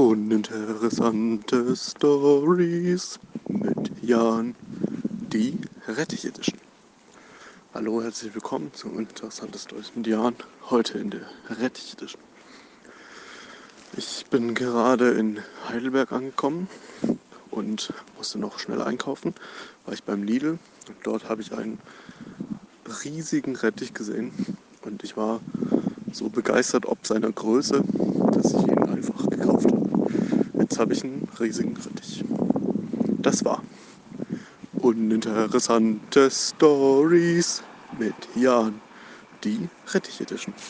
Uninteressante Stories mit Jan, die Rettich Edition. Hallo, herzlich willkommen zu Uninteressante Stories mit Jan, heute in der Rettich Edition. Ich bin gerade in Heidelberg angekommen und musste noch schnell einkaufen, war ich beim Lidl und dort habe ich einen riesigen Rettich gesehen und ich war so begeistert ob seiner Größe, dass ich ihn einfach. Jetzt habe ich einen riesigen Rettich. Das war uninteressante Stories mit Jan, die Rettich Edition.